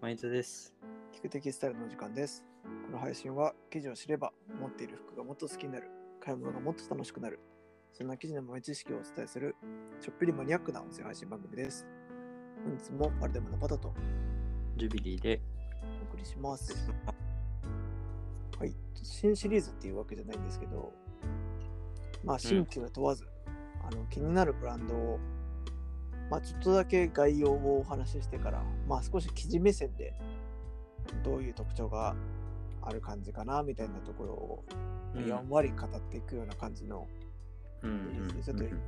マイズです。聞くテキスタイルのお時間です。この配信は記事を知れば持っている服がもっと好きになる、買い物がもっと楽しくなる、そんな記事の豆知識をお伝えするちょっぴりマニアックな音声配信番組です。本日もアルデムのパタとジュビリーで。お送りします。はい、新シリーズっていうわけじゃないんですけど、まあ新旧問わず、あの気になるブランドをまあ、ちょっとだけ概要をお話ししてから、まあ、少し記事目線でどういう特徴がある感じかなみたいなところをうん。やんわり語っていくような感じのちょっとうん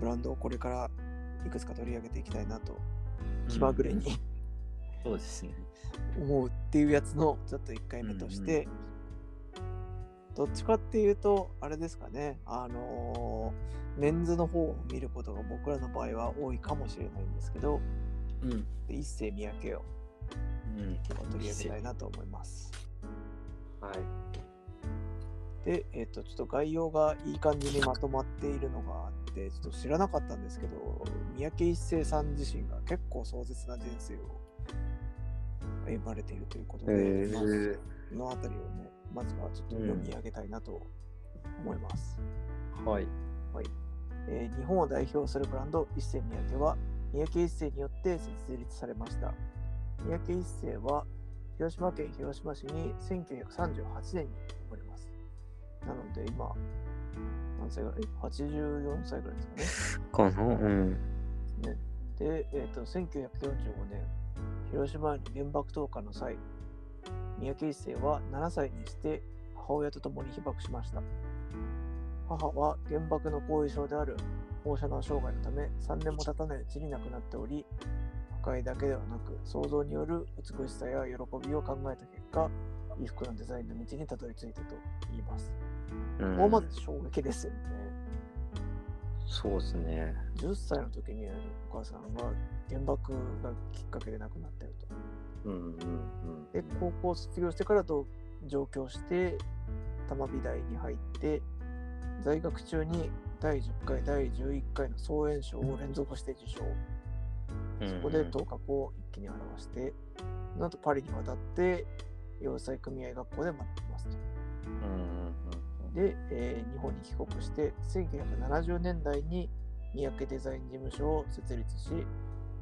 ブランドをこれからいくつか取り上げていきたいなと気まぐれにそうですね。思うっていうやつのちょっと1回目として、どっちかっていうとあれですかねあのーメンズの方を見ることが僕らの場合は多いかもしれないんですけどうん。一世三宅をうん。取り上げたいなと思います。はい。で、えっ、と、ちょっと概要がいい感じにまとまっているのがあって、ちょっと知らなかったんですけど、三宅一生さん自身が結構壮絶な人生を歩まれているということで、まあそのあたりをね、まずはちょっと読み上げたいなと思います。はい。えー日本を代表するブランド一世三宅は三宅一世によって設立されました三宅一世は広島県広島市に1938年に生まれますなので今何歳ぐらい ?84 歳ぐらいですかねかな？うん。ねで、えー、と1945年広島への原爆投下の際三宅一生は7歳にして母親と共に被爆しました母は原爆の後遺症である放射能障害のため3年も経たないうちに亡くなっており破壊だけではなく想像による美しさや喜びを考えた結果衣服のデザインの道にたどり着いたと言います。うんここまず衝撃ですよね。そうですね。10歳の時にお母さんは原爆がきっかけで亡くなっていると。うんうんうん。で、高校卒業してからと上京して、玉美大に入って、在学中に第10回、第11回の総演賞を連続して受賞。そこで頭角を一気に表して、その後パリに渡って、洋裁組合学校で学びますと。うんうんうんで、えー日本に帰国して、1970年代に三宅デザイン事務所を設立し、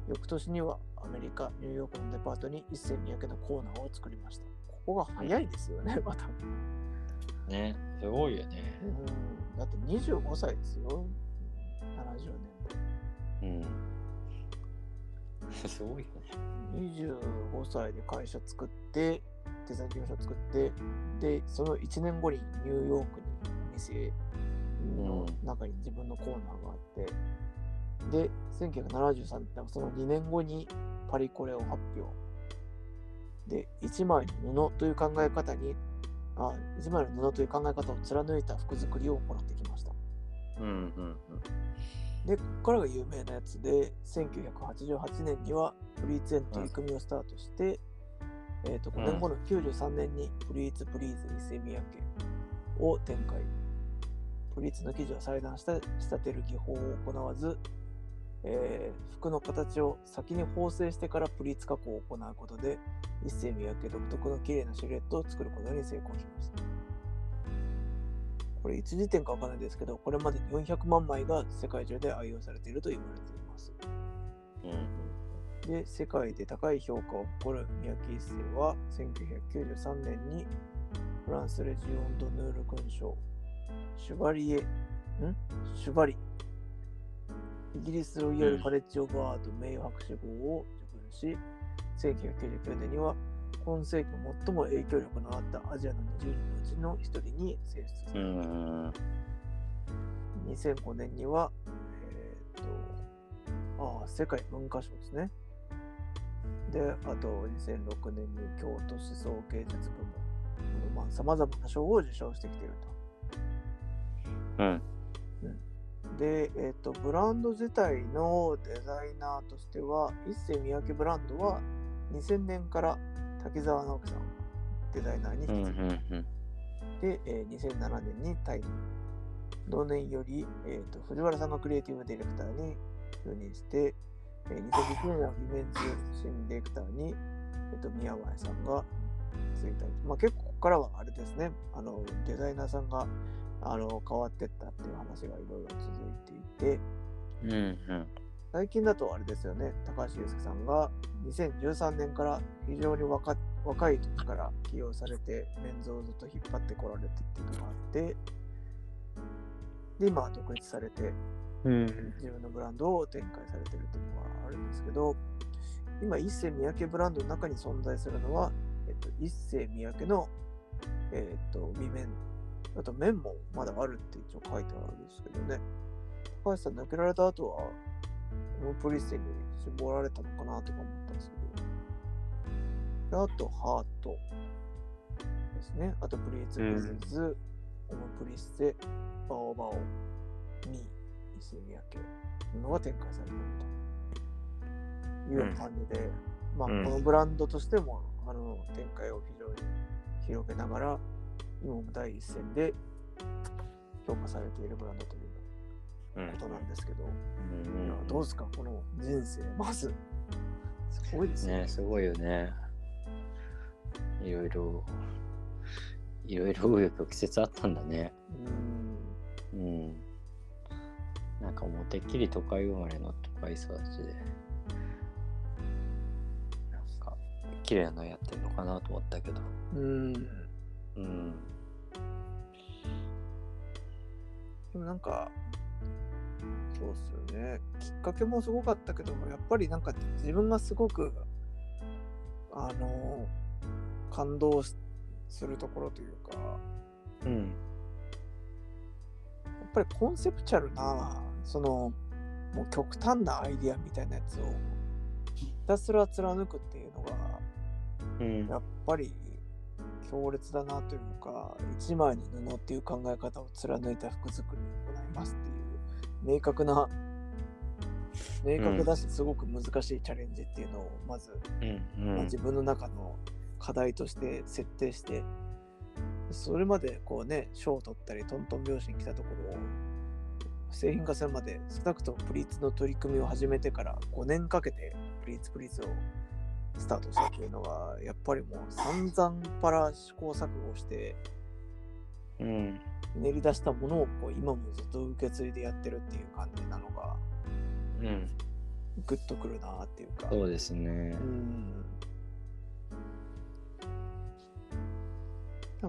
翌年にはアメリカ、ニューヨークのデパートに一世三宅のコーナーを作りました。ここが早いですよね、また。うん。ね、すごいよね。うん、だって25歳ですよ、70年うん。すごいよね。で。25歳で会社作って、デザイン事務所作って、で、その1年後にニューヨークにお店の中に自分のコーナーがあって、で、1973年、その2年後にパリコレを発表。で、1枚の布という考え方に、あ、1枚の布という考え方を貫いた服作りを行ってきました。うんうんで、ここからが有名なやつで、1988年にはプリーツへの取り組みをスタートして、えっ、と、5年後の93年にプリーツプリーズ伊勢三宅を展開。プリーツの生地を裁断した仕立てる技法を行わず、えー服の形を先に縫製してからプリーツ加工を行うことで、一世三宅独特の綺麗なシルエットを作ることに成功しました。これいつ時点かわかんないですけど、これまでに400万枚が世界中で愛用されていると言われています。うん。で、世界で高い評価を誇る三宅一生は、1993年にフランスレジオン・ドヌール勲章、シュバリエ、ん？シュバリ、イギリスロイヤル・カレッジ・オブ・アート名誉博士号を受勲し、1999年には今世紀最も影響力のあったアジアの20人のうちの1人に選出さうれた。ん。2005年には、えーっと、ああ、世界文化賞ですね。で、あと2006年に京都思想芸術部門、まあ、様々な賞を受賞してきているうん。と。で、えーっと、ブランド自体のデザイナーとしては、一世三宅ブランドは2000年から滝沢直樹さんをデザイナーにうん引き継で、えー2007年に退任。同年より、えーと藤原さんがクリエイティブディレクターに就任して、えー2011年はウィメンズ新ディレクターに、えっと、宮前さんがついた。り、まあ、結構ここからはあれですね、あのデザイナーさんがあの変わってったっていう話がいろいろ続いていて、うんうん。最近だとあれですよね、高橋祐介さんが2013年から非常に若若い時から起用されて、メンズをずっと引っ張ってこられてっていうのがあって、で、今は独立されて、うん。自分のブランドを展開されてるっていうのがあるんですけど、今、一世三宅ブランドの中に存在するのは、えっと、一世三宅の、えっと、未面、あと面もまだあるって一応書いてあるんですけどね。高橋さん抜けられた後は、オムプリッセに絞られたのかなとか思ったんですけど。であと、ハートですね。あと、プリーツ・ビズズ、オムプリッセ、バオバオ、ミー、一世三宅のが展開されているという感じで、まあ、うんこのブランドとしても、あの展開を非常に広げながら、今も第一線で評価されているブランドといううんことなんですけど、うんいやどうですか、この人生、まず、すごいですね。ねすごいよね。いろいろ、いろいろ紆余曲折あったんだね。うんうん。なんかもうてっきり都会生まれの都会育ちで、なんか綺麗なのやってるのかなと思ったけど、うんうん。でもなんか、そうっすよね。きっかけもすごかったけど、やっぱりなんか自分がすごく、あの、感動しするところというか、うん。やっぱりコンセプチャルな、その、もう極端なアイディアみたいなやつをひたすら貫くっていうのが、うん。やっぱり強烈だなというか、一枚の布っていう考え方を貫いた服作りを行いますっていう、明確な、明確だし、すごく難しいチャレンジっていうのを、まず、うん。まあ自分の中の課題として設定して、それまでこうね、賞を取ったり、トントン拍子に来たところを、製品化するまで少なくともプリーツの取り組みを始めてから5年かけてプリーツプリーツをスタートしたというのは、やっぱりもう散々パラ試行錯誤してうん。練り出したものをこう今もずっと受け継いでやってるっていう感じなのが、うん。グッとくるなっていうか。そうですねう。ん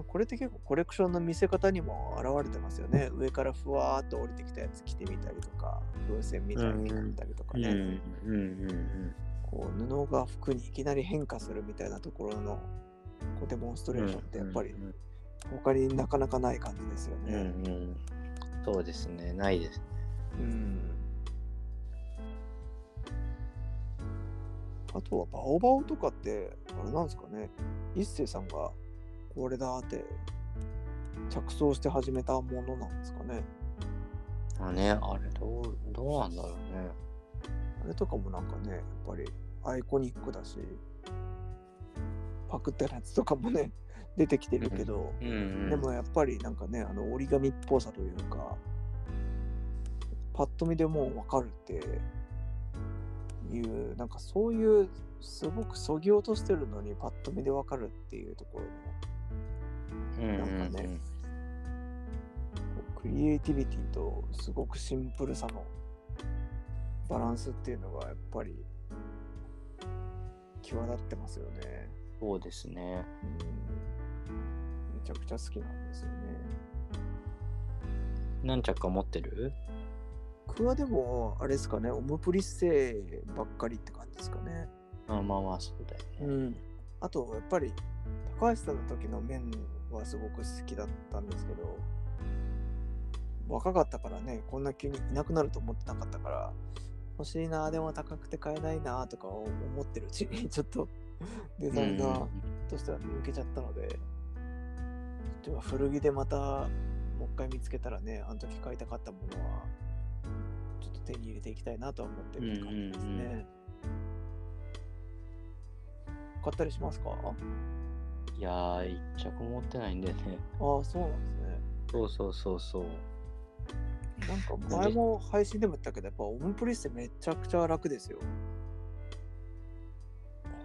これって結構コレクションの見せ方にも現れてますよね。上からふわーっと降りてきたやつ着てみたりとか、風船みたいになったりとかうん。ね。うん。うん。こう布が服にいきなり変化するみたいなところのこうデモンストレーションってやっぱりうん他になかなかない感じですようんね。うん。そうですね。ないですね。うん。あとはバオバオとかって、あれなんですかね、一星さんがこれだって着想して始めたものなんですかね。あね、あれどう、どうなんだろうね。あれとかもなんかね、やっぱりアイコニックだし、パクってるやつとかもね、出てきてるけど、うん、うん。でもやっぱりなんかね、あの折り紙っぽさというか、パッと見でもうわかるっていう、なんかそういう、すごくそぎ落としてるのにパッと見でわかるっていうところの、なんかねクリエイティビティとすごくシンプルさのバランスっていうのがやっぱり際立ってますよね。そうですね。うん、めちゃくちゃ好きなんですよね。何着か持ってる？僕はでも、あれですかね、オムプリッセばっかりって感じですかね。あまあまあ、そうだよね。ん。あと、やっぱり、高橋さんの時の麺はすごく好きだったんですけど、若かったからね、こんな急にいなくなると思ってなかったから、欲しいな、でも高くて買えないなとか思ってるうちに、ちょっとデザイナーとしては抜けちゃったので、ちょっと古着でまたもう一回見つけたらね、あの時買いたかったものは、ちょっと手に入れていきたいなとは思ってるって感じですね。うんうん買ったりしますか？あいやー、一着も持ってないんだよね。あ、そうなんですね。そうそうそうそう。なんか前も配信でも言ったけど、やっぱオムプリッセめちゃくちゃ楽ですよ。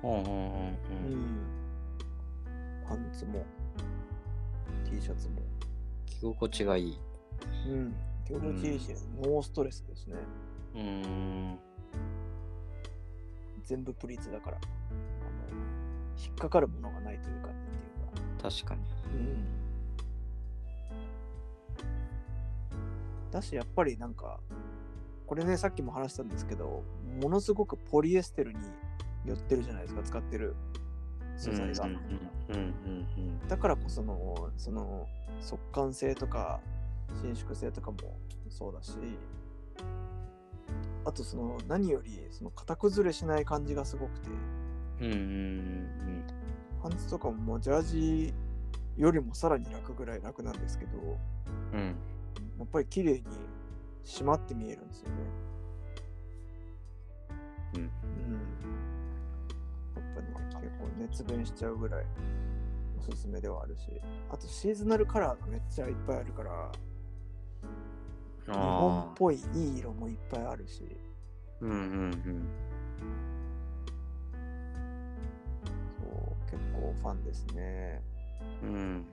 うんうんうんうん。うん。パンツも、T シャツも。着心地がいい。うん。気持ちいいし、ノーストレスですね。うーん。全部プリーツだから。あの引っかかるものがないという感じっていうか。確かに。うん。だし、やっぱりなんか、これね、さっきも話したんですけど、ものすごくポリエステルに寄ってるじゃないですか、使ってる素材が。だからこその、その、速乾性とか、伸縮性とかもそうだし、あとその、何より、その、型崩れしない感じがすごくて、うん。うんうんパンツとかももうジャージよりもさらに楽ぐらい楽なんですけど、うんうん。やっぱり綺麗に締まって見えるんですよね。うん。うん。やっぱね、結構熱弁しちゃうぐらいおすすめではあるし、あとシーズナルカラーがめっちゃいっぱいあるから、日本っ。ぽいいい色もいっぱいあるし、うんうんそう、結構ファンですね。うん。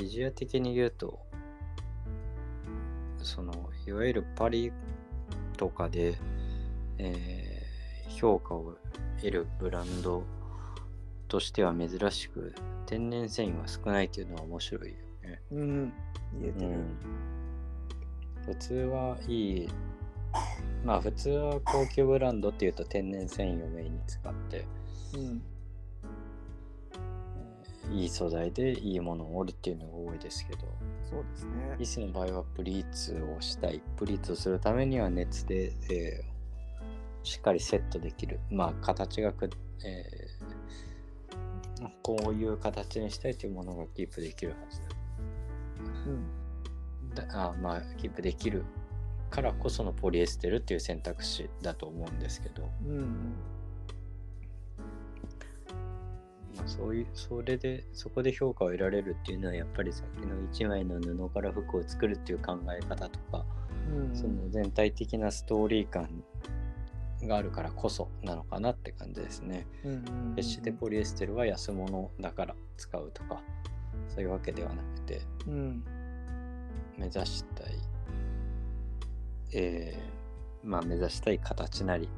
うん。でも生地屋的に言うと、その、いわゆるパリとかで、えー評価を得るブランドとしては珍しく、天然繊維が少ないっていうのは面白いよね。うん、言えてる。うん、普通はいいまあ普通は高級ブランドっていうと天然繊維をメインに使ってうん、いい素材でいいものを織るっていうのが多いですけど。そうですね。イ。スの場合はプリーツをしたい。プリーツをするためには熱で、えーしっかりセットできる。まあ形がく、えーこういう形にしたいというものがキープできるはずうん、だあまあキープできるからこそのポリエステルっていう選択肢だと思うんですけど、うん、まあ、そういうそれでそこで評価を得られるっていうのはやっぱりさっきの一枚の布から服を作るっていう考え方とか、うん、その全体的なストーリー感があるからこそなのかなって感じですね。うん、うん、決してポリエステルは安物だから使うとかそういうわけではなくてうん、目指したい、えーまあ目指したい形なり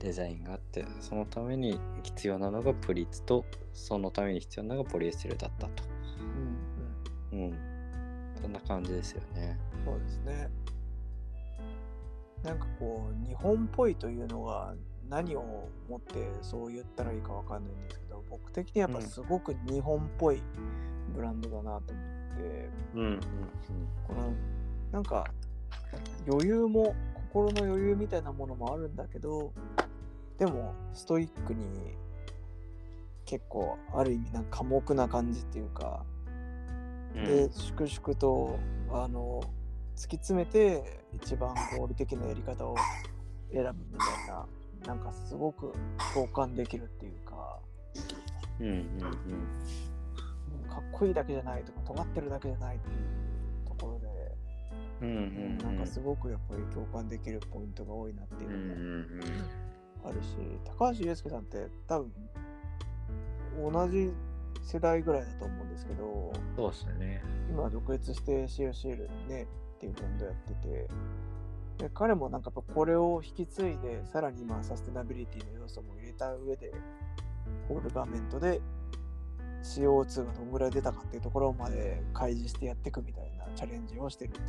デザインがあってそのために必要なのがプリーツとそのために必要なのがポリエステルだったと。うん、うん。うん。そんな感じですよね。そうですね。なんかこう、日本っぽいというのが何をもってそう言ったらいいかわかんないんですけど、僕的にはやっぱすごく日本っぽいブランドだなと思って、うんうんこのなんか余裕も、心の余裕みたいなものもあるんだけど、でもストイックに結構ある意味なんか寡黙な感じっていうか、うん。で粛々とあの突き詰めて一番合理的なやり方を選ぶみたいななんかすごく共感できるっていうかうんうんかっこいいだけじゃないとか尖ってるだけじゃないっていうところで、うん。うんうんなんかすごくやっぱり共感できるポイントが多いなっていううんうのがんあるし、高橋祐介さんって多分同じ世代ぐらいだと思うんですけどそうですね。今独立してシールシールねっていうブランドやっててで彼もなんかやっぱこれを引き継いでさらに今サステナビリティの要素も入れた上でホールガーメントで CO2 がどんぐらい出たかっていうところまで開示してやっていくみたいなチャレンジをしてるっていう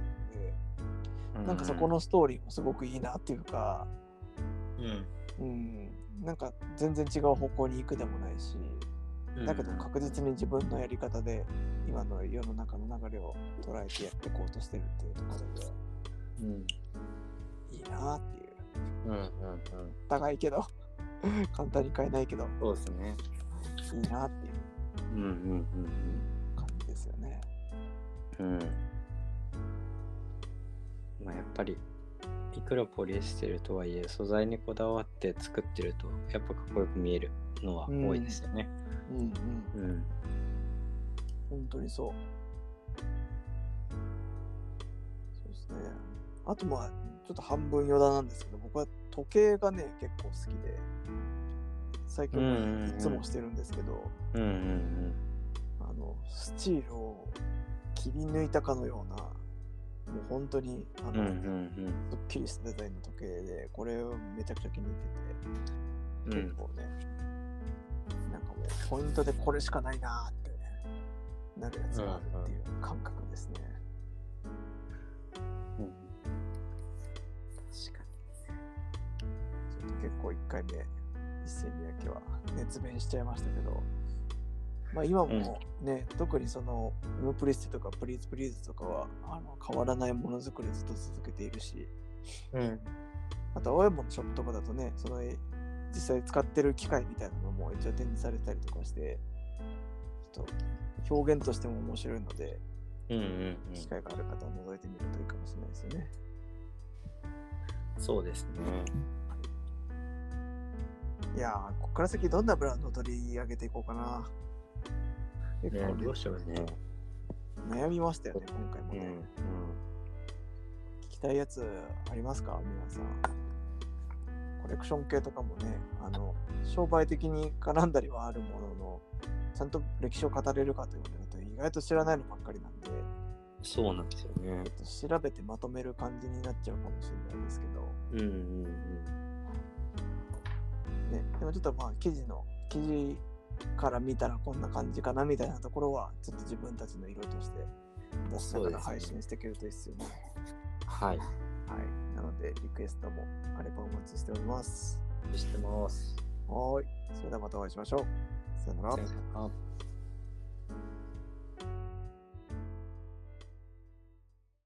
のでなんかそこのストーリーもすごくいいなっていうかうん。うんなんか全然違う方向に行くでもないしうん。だけど確実に自分のやり方で今の世の中の流れを捉えてやっていこうとしてるっていうところでうん。いいなっていううんうんうん。高いけど 簡単に買えないけどそうですね。いいなっていううんうん感じですよねうんうん。うん。まあやっぱり、いくらポリエステルとはいえ、素材にこだわって作ってると、やっぱかっこよく見えるのは多いですよね。うんうん。うん。本当にそう。そうですね。あとまあちちょっと半分余談なんですけど、僕は時計がね、結構好きで、最近うんうんうん。いつもしてるんですけど、うんうん。あの、スチールを切り抜いたかのような、もう本当に、あの、うんうんうん。すっきりしたデザインの時計で、これをめちゃくちゃ気に入ってて、うん。結構ね、なんかもうポイントでこれしかないなーってね、なるやつがあるっていう感覚ですね。うん。確かちょっと結構1回目、一世三宅は熱弁しちゃいましたけど、まあ今もね、特にその、ムプリステとかプリーズプリーズとかはあの変わらないものづくりずっと続けているし、にうん。あと青山のショップとかだとね、その実際使ってる機械みたいなのも一応展示されたりとかして、ちょっと表現としても面白いので、うんうんうん。機会がある方は覗いてみるといいかもしれないですよね。そうですね。い。やー、ここから先どんなブランドを取り上げていこうかな。結構ね。ねどうしようね。悩みましたよね、今回もね。うんうん。聞きたいやつありますか皆さん。コレクション系とかもね、あの、商売的に絡んだりはあるものの、ちゃんと歴史を語れるかと言われると意外と知らないのばっかりなんで、そうなんですよね。ちょっと調べてまとめる感じになっちゃうかもしれないですけど、うんうん。ね、でもちょっとまあ記事の記事から見たらこんな感じかなみたいなところはちょっと自分たちの色として出しながら配信していけるといいですよね。はいはい。なのでリクエストもあればお待ちしております。してますはーい。それではまたお会いしましょう。さよなら